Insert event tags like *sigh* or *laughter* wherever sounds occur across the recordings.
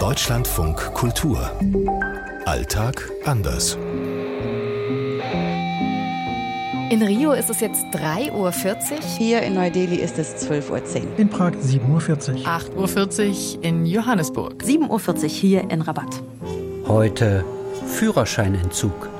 Deutschlandfunk Kultur. Alltag anders. In Rio ist es jetzt 3.40 Uhr. Hier in Neu-Delhi ist es 12.10 Uhr. In Prag 7.40 Uhr. 8.40 Uhr in Johannesburg. 7.40 Uhr hier in Rabat. Heute Führerscheinentzug.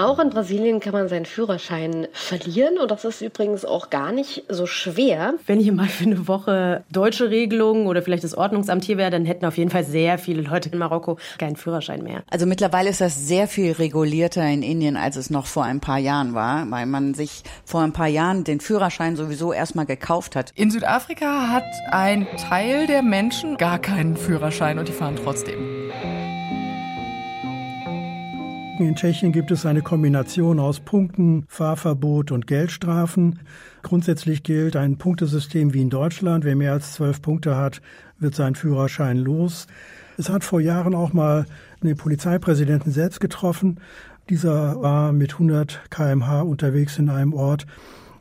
Auch in Brasilien kann man seinen Führerschein verlieren und das ist übrigens auch gar nicht so schwer. Wenn hier mal für eine Woche deutsche Regelungen oder vielleicht das Ordnungsamt hier wäre, dann hätten auf jeden Fall sehr viele Leute in Marokko keinen Führerschein mehr. Also mittlerweile ist das sehr viel regulierter in Indien, als es noch vor ein paar Jahren war, weil man sich vor ein paar Jahren den Führerschein sowieso erstmal gekauft hat. In Südafrika hat ein Teil der Menschen gar keinen Führerschein und die fahren trotzdem. In Tschechien gibt es eine Kombination aus Punkten, Fahrverbot und Geldstrafen. Grundsätzlich gilt ein Punktesystem wie in Deutschland. Wer mehr als zwölf Punkte hat, wird seinen Führerschein los. Es hat vor Jahren auch mal den Polizeipräsidenten selbst getroffen. Dieser war mit 100 kmh unterwegs in einem Ort,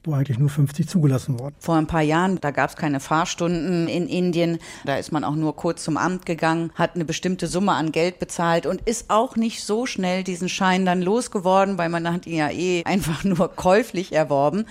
wo eigentlich nur 50 zugelassen wurden. Vor ein paar Jahren, da gab es keine Fahrstunden in Indien. Da ist man auch nur kurz zum Amt gegangen, hat eine bestimmte Summe an Geld bezahlt und ist auch nicht so schnell diesen Schein dann losgeworden, weil man hat ihn ja eh *laughs* einfach nur käuflich erworben.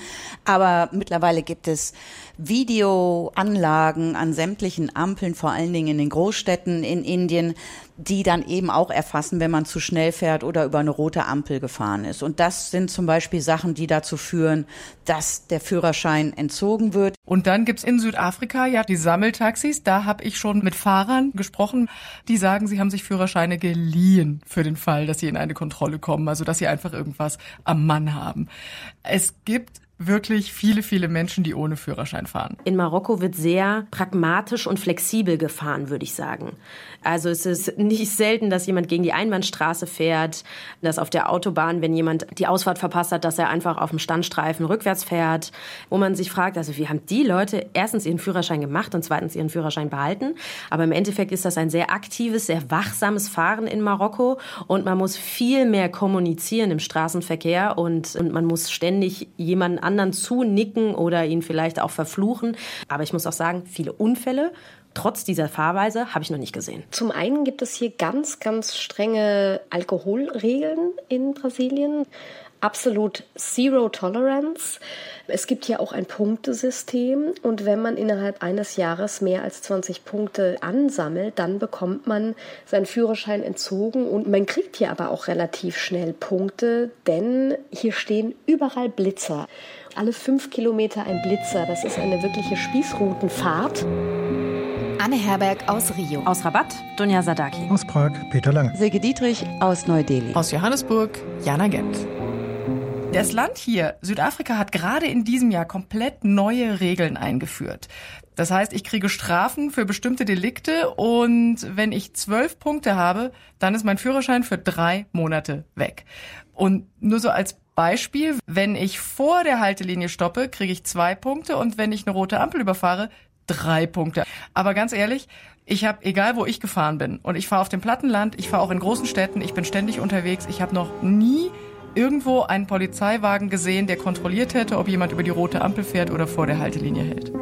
Aber mittlerweile gibt es Videoanlagen an sämtlichen Ampeln, vor allen Dingen in den Großstädten in Indien, die dann eben auch erfassen, wenn man zu schnell fährt oder über eine rote Ampel gefahren ist. Und das sind zum Beispiel Sachen, die dazu führen, dass der Führerschein entzogen wird. Und dann gibt's in Südafrika ja die Sammeltaxis. Da habe ich schon mit Fahrern gesprochen, die sagen, sie haben sich Führerscheine geliehen für den Fall, dass sie in eine Kontrolle kommen, also dass sie einfach irgendwas am Mann haben. Es gibt wirklich viele, viele Menschen, die ohne Führerschein fahren. In Marokko wird sehr pragmatisch und flexibel gefahren, würde ich sagen. Also es ist nicht selten, dass jemand gegen die Einbahnstraße fährt, dass auf der Autobahn, wenn jemand die Ausfahrt verpasst hat, dass er einfach auf dem Standstreifen rückwärts fährt, wo man sich fragt, also wie haben die Leute erstens ihren Führerschein gemacht und zweitens ihren Führerschein behalten? Aber im Endeffekt ist das ein sehr aktives, sehr wachsames Fahren in Marokko und man muss viel mehr kommunizieren im Straßenverkehr und, und man muss ständig jemanden anderen zunicken oder ihn vielleicht auch verfluchen. Aber ich muss auch sagen, viele Unfälle trotz dieser Fahrweise habe ich noch nicht gesehen. Zum einen gibt es hier ganz, ganz strenge Alkoholregeln in Brasilien. Absolut Zero Tolerance. Es gibt hier auch ein Punktesystem und wenn man innerhalb eines Jahres mehr als 20 Punkte ansammelt, dann bekommt man seinen Führerschein entzogen und man kriegt hier aber auch relativ schnell Punkte, denn hier stehen überall Blitzer. Alle fünf Kilometer ein Blitzer. Das ist eine wirkliche Spießrutenfahrt. Anne Herberg aus Rio. Aus Rabat, Dunja Sadaki. Aus Prag, Peter Lange. Silke Dietrich aus Neu-Delhi. Aus Johannesburg, Jana Gent. Das Land hier, Südafrika, hat gerade in diesem Jahr komplett neue Regeln eingeführt. Das heißt, ich kriege Strafen für bestimmte Delikte und wenn ich zwölf Punkte habe, dann ist mein Führerschein für drei Monate weg. Und nur so als Beispiel, wenn ich vor der Haltelinie stoppe, kriege ich zwei Punkte und wenn ich eine rote Ampel überfahre, drei Punkte. Aber ganz ehrlich, ich habe, egal wo ich gefahren bin, und ich fahre auf dem Plattenland, ich fahre auch in großen Städten, ich bin ständig unterwegs, ich habe noch nie irgendwo einen Polizeiwagen gesehen, der kontrolliert hätte, ob jemand über die rote Ampel fährt oder vor der Haltelinie hält.